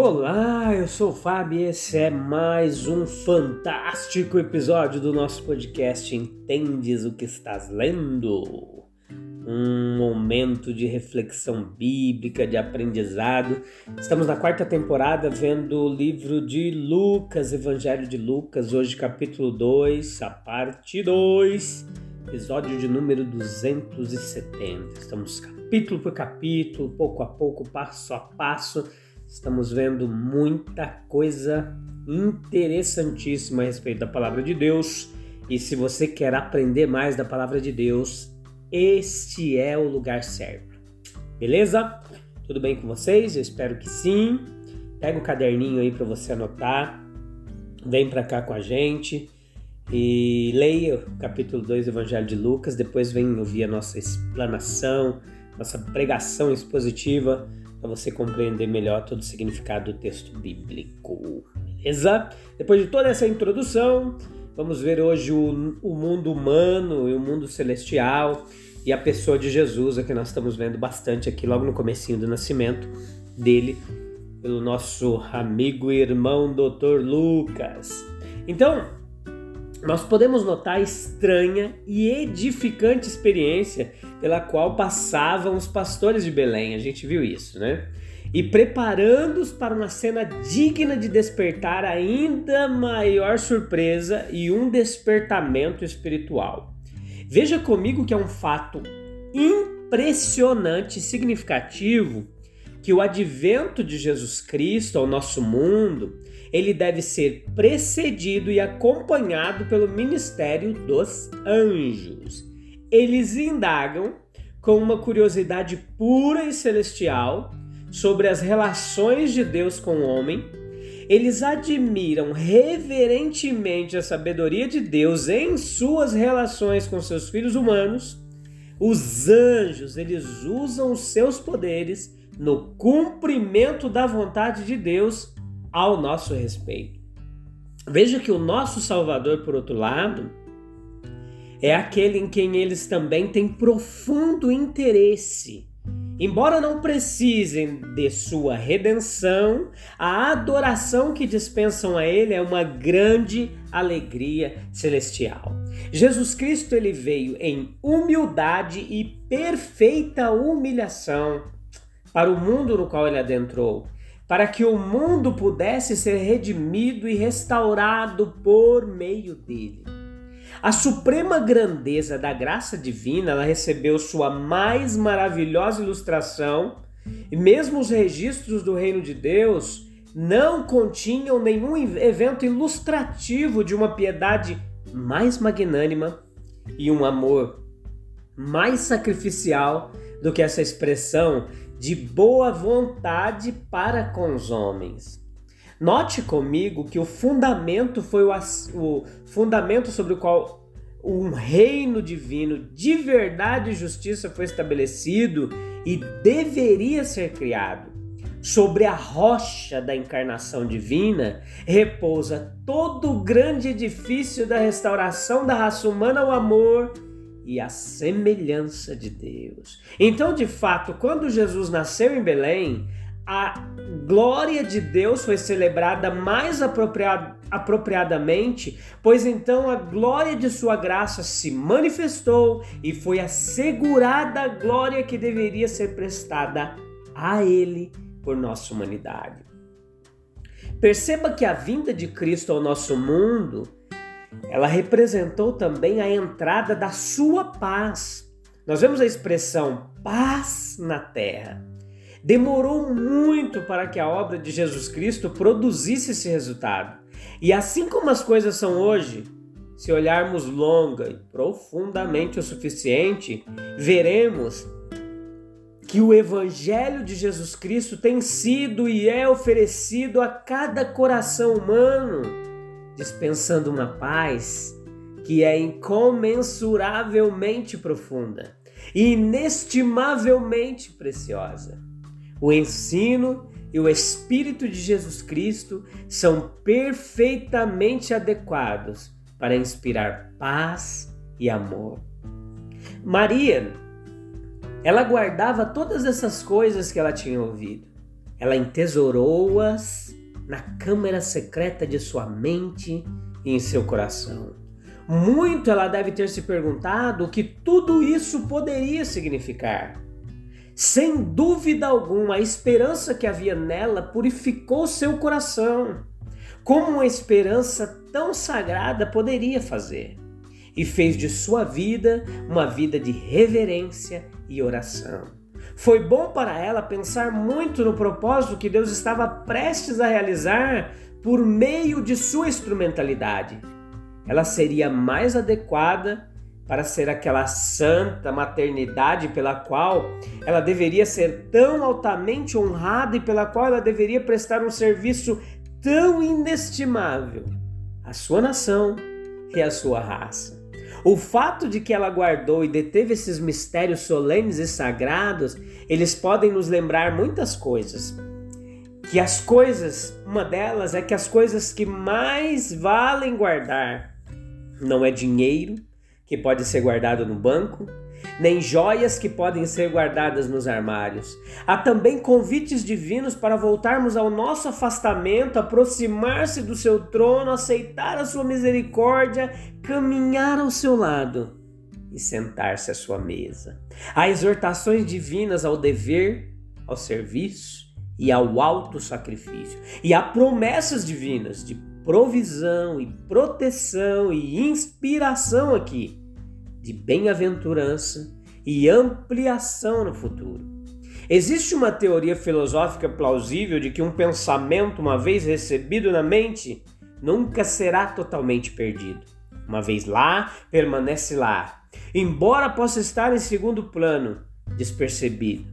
Olá, eu sou o Fábio e esse é mais um fantástico episódio do nosso podcast Entendes o que estás lendo? Um momento de reflexão bíblica, de aprendizado. Estamos na quarta temporada vendo o livro de Lucas, Evangelho de Lucas, hoje capítulo 2, a parte 2, episódio de número 270. Estamos capítulo por capítulo, pouco a pouco, passo a passo Estamos vendo muita coisa interessantíssima a respeito da palavra de Deus. E se você quer aprender mais da palavra de Deus, este é o lugar certo. Beleza? Tudo bem com vocês? Eu espero que sim. Pega o caderninho aí para você anotar. Vem para cá com a gente e leia o capítulo 2 do Evangelho de Lucas. Depois vem ouvir a nossa explanação, nossa pregação expositiva para você compreender melhor todo o significado do texto bíblico. Beleza? Depois de toda essa introdução, vamos ver hoje o, o mundo humano e o mundo celestial e a pessoa de Jesus, a que nós estamos vendo bastante aqui logo no comecinho do nascimento dele, pelo nosso amigo e irmão Dr. Lucas. Então, nós podemos notar a estranha e edificante experiência pela qual passavam os pastores de Belém. A gente viu isso, né? E preparando-os para uma cena digna de despertar ainda maior surpresa e um despertamento espiritual. Veja comigo que é um fato impressionante e significativo que o advento de Jesus Cristo ao nosso mundo ele deve ser precedido e acompanhado pelo ministério dos anjos. Eles indagam com uma curiosidade pura e celestial sobre as relações de Deus com o homem. Eles admiram reverentemente a sabedoria de Deus em suas relações com seus filhos humanos. Os anjos, eles usam os seus poderes no cumprimento da vontade de Deus ao nosso respeito. Veja que o nosso Salvador, por outro lado, é aquele em quem eles também têm profundo interesse. Embora não precisem de sua redenção, a adoração que dispensam a ele é uma grande alegria celestial. Jesus Cristo ele veio em humildade e perfeita humilhação para o mundo no qual ele adentrou para que o mundo pudesse ser redimido e restaurado por meio dele. A suprema grandeza da graça divina ela recebeu sua mais maravilhosa ilustração, e mesmo os registros do reino de Deus não continham nenhum evento ilustrativo de uma piedade mais magnânima e um amor mais sacrificial do que essa expressão de boa vontade para com os homens. Note comigo que o fundamento foi o, o fundamento sobre o qual um reino divino de verdade e justiça foi estabelecido e deveria ser criado. Sobre a rocha da encarnação divina repousa todo o grande edifício da restauração da raça humana ao amor e a semelhança de Deus. Então, de fato, quando Jesus nasceu em Belém, a glória de Deus foi celebrada mais apropriadamente, pois então a glória de sua graça se manifestou e foi assegurada a glória que deveria ser prestada a Ele por nossa humanidade. Perceba que a vinda de Cristo ao nosso mundo ela representou também a entrada da sua paz. Nós vemos a expressão paz na terra. Demorou muito para que a obra de Jesus Cristo produzisse esse resultado. E assim como as coisas são hoje, se olharmos longa e profundamente o suficiente, veremos que o Evangelho de Jesus Cristo tem sido e é oferecido a cada coração humano, dispensando uma paz que é incomensuravelmente profunda e inestimavelmente preciosa. O ensino e o Espírito de Jesus Cristo são perfeitamente adequados para inspirar paz e amor. Maria, ela guardava todas essas coisas que ela tinha ouvido. Ela entesourou-as na câmara secreta de sua mente e em seu coração. Muito ela deve ter se perguntado o que tudo isso poderia significar. Sem dúvida alguma, a esperança que havia nela purificou seu coração, como uma esperança tão sagrada poderia fazer, e fez de sua vida uma vida de reverência e oração. Foi bom para ela pensar muito no propósito que Deus estava prestes a realizar por meio de sua instrumentalidade ela seria mais adequada para ser aquela santa maternidade pela qual ela deveria ser tão altamente honrada e pela qual ela deveria prestar um serviço tão inestimável à sua nação e à sua raça. O fato de que ela guardou e deteve esses mistérios solenes e sagrados, eles podem nos lembrar muitas coisas. Que as coisas, uma delas é que as coisas que mais valem guardar não é dinheiro que pode ser guardado no banco, nem joias que podem ser guardadas nos armários. Há também convites divinos para voltarmos ao nosso afastamento, aproximar-se do seu trono, aceitar a sua misericórdia, caminhar ao seu lado e sentar-se à sua mesa. Há exortações divinas ao dever, ao serviço e ao alto sacrifício. E há promessas divinas de provisão e proteção e inspiração aqui, de bem-aventurança e ampliação no futuro. Existe uma teoria filosófica plausível de que um pensamento, uma vez recebido na mente, nunca será totalmente perdido. Uma vez lá, permanece lá, embora possa estar em segundo plano, despercebido.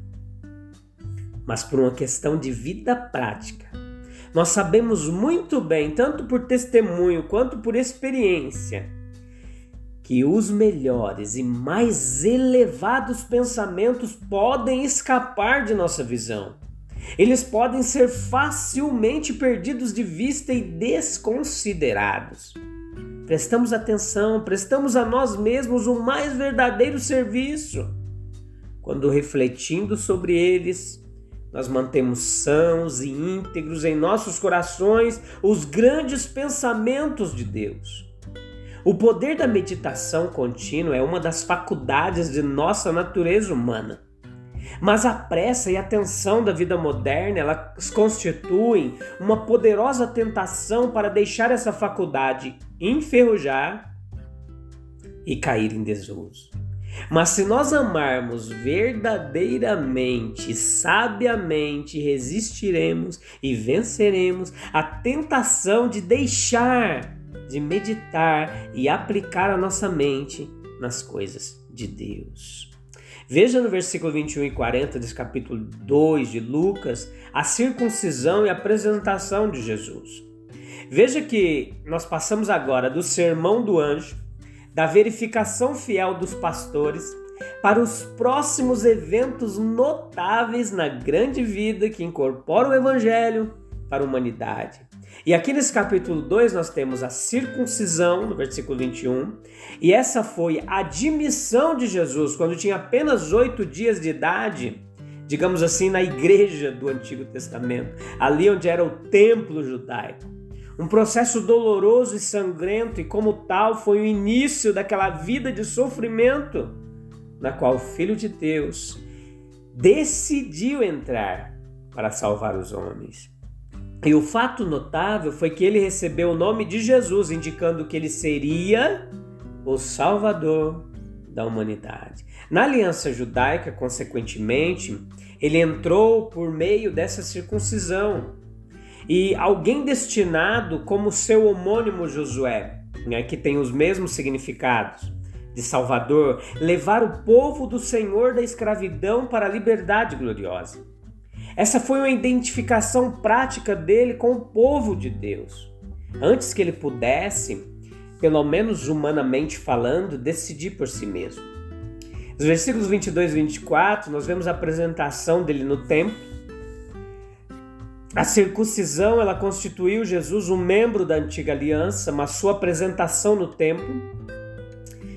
Mas por uma questão de vida prática, nós sabemos muito bem, tanto por testemunho quanto por experiência, que os melhores e mais elevados pensamentos podem escapar de nossa visão. Eles podem ser facilmente perdidos de vista e desconsiderados. Prestamos atenção, prestamos a nós mesmos o mais verdadeiro serviço. Quando refletindo sobre eles, nós mantemos sãos e íntegros em nossos corações os grandes pensamentos de Deus. O poder da meditação contínua é uma das faculdades de nossa natureza humana. Mas a pressa e a tensão da vida moderna, elas constituem uma poderosa tentação para deixar essa faculdade enferrujar e cair em desuso. Mas se nós amarmos verdadeiramente, sabiamente, resistiremos e venceremos a tentação de deixar de meditar e aplicar a nossa mente nas coisas de Deus. Veja no versículo 21 e 40 desse capítulo 2 de Lucas a circuncisão e a apresentação de Jesus. Veja que nós passamos agora do sermão do anjo da verificação fiel dos pastores para os próximos eventos notáveis na grande vida que incorpora o Evangelho para a humanidade. E aqui nesse capítulo 2 nós temos a circuncisão, no versículo 21, e essa foi a admissão de Jesus quando tinha apenas oito dias de idade, digamos assim, na igreja do Antigo Testamento, ali onde era o templo judaico um processo doloroso e sangrento, e como tal foi o início daquela vida de sofrimento na qual o Filho de Deus decidiu entrar para salvar os homens. E o fato notável foi que ele recebeu o nome de Jesus, indicando que ele seria o Salvador da humanidade. Na aliança judaica, consequentemente, ele entrou por meio dessa circuncisão, e alguém destinado como seu homônimo Josué. né, que tem os mesmos significados de Salvador, levar o povo do Senhor da escravidão para a liberdade gloriosa. Essa foi uma identificação prática dele com o povo de Deus, antes que ele pudesse, pelo menos humanamente falando, decidir por si mesmo. Nos versículos 22 e 24, nós vemos a apresentação dele no templo. A circuncisão, ela constituiu Jesus um membro da antiga aliança, mas sua apresentação no templo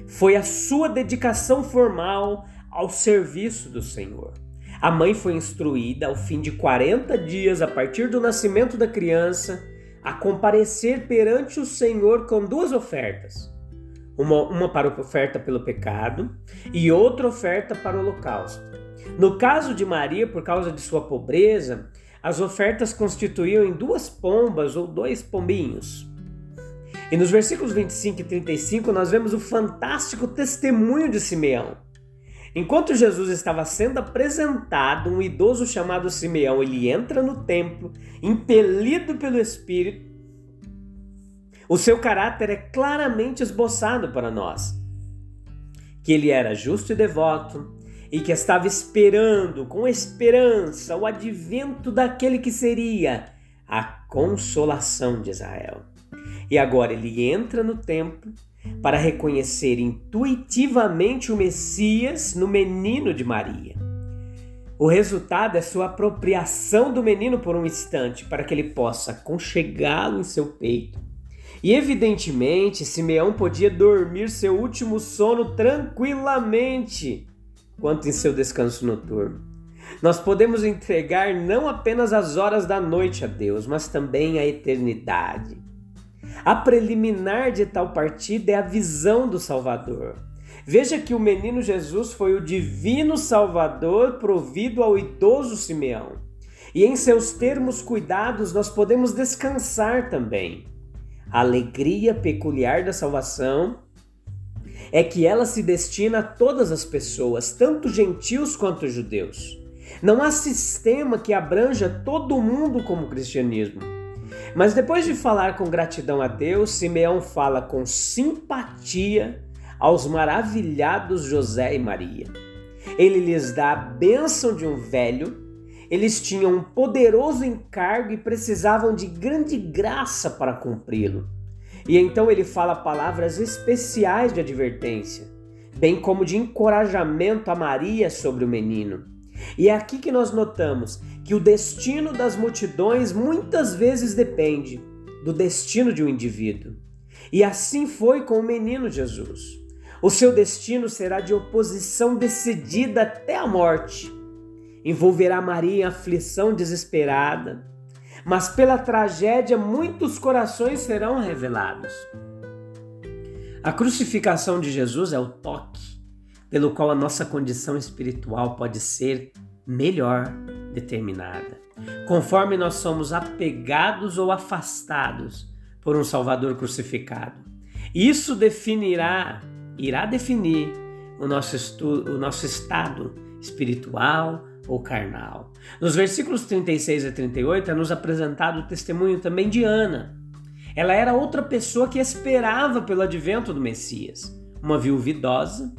foi a sua dedicação formal ao serviço do Senhor. A mãe foi instruída, ao fim de 40 dias a partir do nascimento da criança, a comparecer perante o Senhor com duas ofertas: uma, uma para a oferta pelo pecado e outra oferta para o holocausto. No caso de Maria, por causa de sua pobreza, as ofertas constituíam em duas pombas ou dois pombinhos. E nos versículos 25 e 35 nós vemos o fantástico testemunho de Simeão. Enquanto Jesus estava sendo apresentado, um idoso chamado Simeão, ele entra no templo, impelido pelo Espírito. O seu caráter é claramente esboçado para nós. Que ele era justo e devoto e que estava esperando com esperança o advento daquele que seria a consolação de Israel. E agora ele entra no templo para reconhecer intuitivamente o Messias no menino de Maria. O resultado é sua apropriação do menino por um instante, para que ele possa conchegá-lo em seu peito. E evidentemente, Simeão podia dormir seu último sono tranquilamente, quanto em seu descanso noturno. Nós podemos entregar não apenas as horas da noite a Deus, mas também a eternidade. A preliminar de tal partida é a visão do Salvador. Veja que o menino Jesus foi o divino Salvador provido ao idoso Simeão. E em seus termos cuidados nós podemos descansar também. A alegria peculiar da salvação é que ela se destina a todas as pessoas, tanto gentios quanto judeus. Não há sistema que abranja todo mundo como o cristianismo. Mas depois de falar com gratidão a Deus, Simeão fala com simpatia aos maravilhados José e Maria. Ele lhes dá a bênção de um velho. Eles tinham um poderoso encargo e precisavam de grande graça para cumpri-lo. E então ele fala palavras especiais de advertência, bem como de encorajamento a Maria sobre o menino. E é aqui que nós notamos que o destino das multidões muitas vezes depende do destino de um indivíduo. E assim foi com o menino Jesus. O seu destino será de oposição decidida até a morte. Envolverá Maria em aflição desesperada, mas pela tragédia muitos corações serão revelados. A crucificação de Jesus é o toque pelo qual a nossa condição espiritual pode ser melhor determinada, conforme nós somos apegados ou afastados por um Salvador crucificado. Isso definirá, irá definir o nosso, estu, o nosso estado espiritual ou carnal. Nos versículos 36 a 38 é nos apresentado o testemunho também de Ana. Ela era outra pessoa que esperava pelo advento do Messias, uma viúva idosa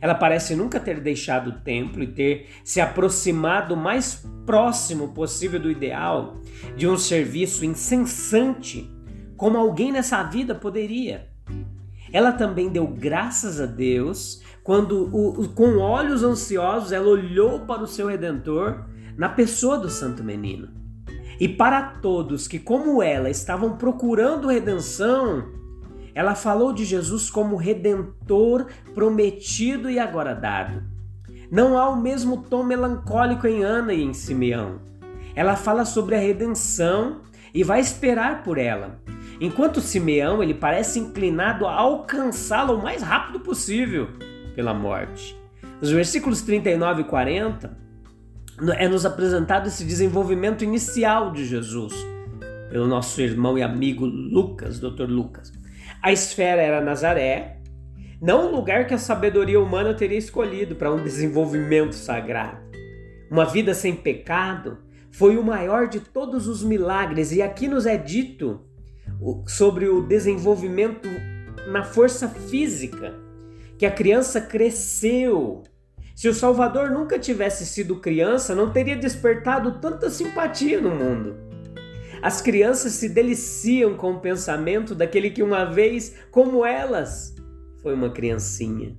ela parece nunca ter deixado o templo e ter se aproximado o mais próximo possível do ideal de um serviço incessante, como alguém nessa vida poderia. Ela também deu graças a Deus quando, com olhos ansiosos, ela olhou para o seu redentor na pessoa do Santo Menino. E para todos que, como ela, estavam procurando redenção, ela falou de Jesus como redentor prometido e agora dado. Não há o mesmo tom melancólico em Ana e em Simeão. Ela fala sobre a redenção e vai esperar por ela. Enquanto Simeão ele parece inclinado a alcançá-la o mais rápido possível pela morte. Nos versículos 39 e 40 é nos apresentado esse desenvolvimento inicial de Jesus pelo nosso irmão e amigo Lucas, Dr. Lucas. A esfera era Nazaré, não o lugar que a sabedoria humana teria escolhido para um desenvolvimento sagrado. Uma vida sem pecado foi o maior de todos os milagres, e aqui nos é dito sobre o desenvolvimento na força física, que a criança cresceu. Se o Salvador nunca tivesse sido criança, não teria despertado tanta simpatia no mundo. As crianças se deliciam com o pensamento daquele que uma vez, como elas, foi uma criancinha.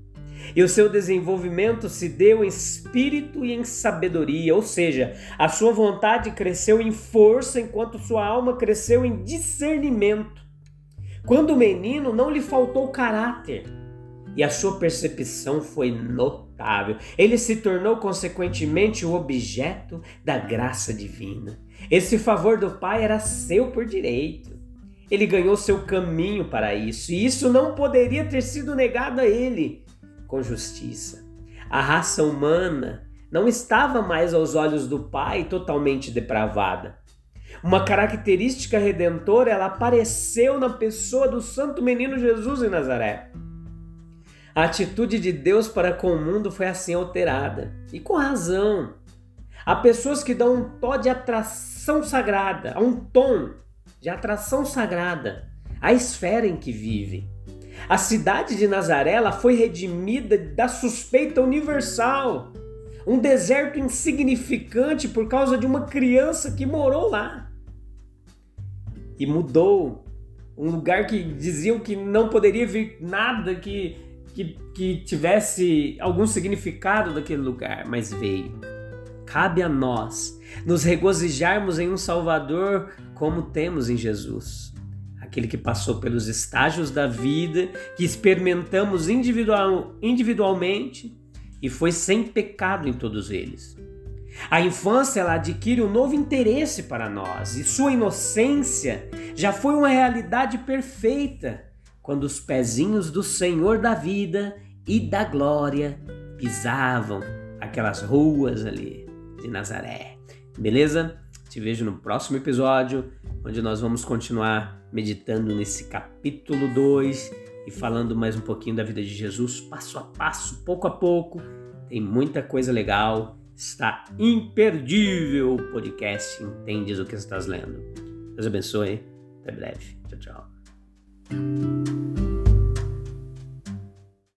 E o seu desenvolvimento se deu em espírito e em sabedoria, ou seja, a sua vontade cresceu em força enquanto sua alma cresceu em discernimento. Quando o menino não lhe faltou caráter e a sua percepção foi notável, ele se tornou consequentemente o objeto da graça divina. Esse favor do Pai era seu por direito. Ele ganhou seu caminho para isso, e isso não poderia ter sido negado a ele com justiça. A raça humana não estava mais aos olhos do Pai totalmente depravada. Uma característica redentora, ela apareceu na pessoa do santo menino Jesus em Nazaré. A atitude de Deus para com o mundo foi assim alterada, e com razão. Há pessoas que dão um tom de atração sagrada, um tom de atração sagrada à esfera em que vivem. A cidade de Nazaré foi redimida da suspeita universal. Um deserto insignificante por causa de uma criança que morou lá. E mudou. Um lugar que diziam que não poderia vir nada que, que, que tivesse algum significado daquele lugar, mas veio. Cabe a nós nos regozijarmos em um Salvador como temos em Jesus aquele que passou pelos estágios da vida, que experimentamos individual, individualmente e foi sem pecado em todos eles. A infância ela adquire um novo interesse para nós e sua inocência já foi uma realidade perfeita quando os pezinhos do Senhor da vida e da glória pisavam aquelas ruas ali de Nazaré. Beleza? Te vejo no próximo episódio, onde nós vamos continuar meditando nesse capítulo 2 e falando mais um pouquinho da vida de Jesus, passo a passo, pouco a pouco. Tem muita coisa legal, está imperdível o podcast Entendes o que estás lendo. Deus abençoe, até breve. Tchau, tchau.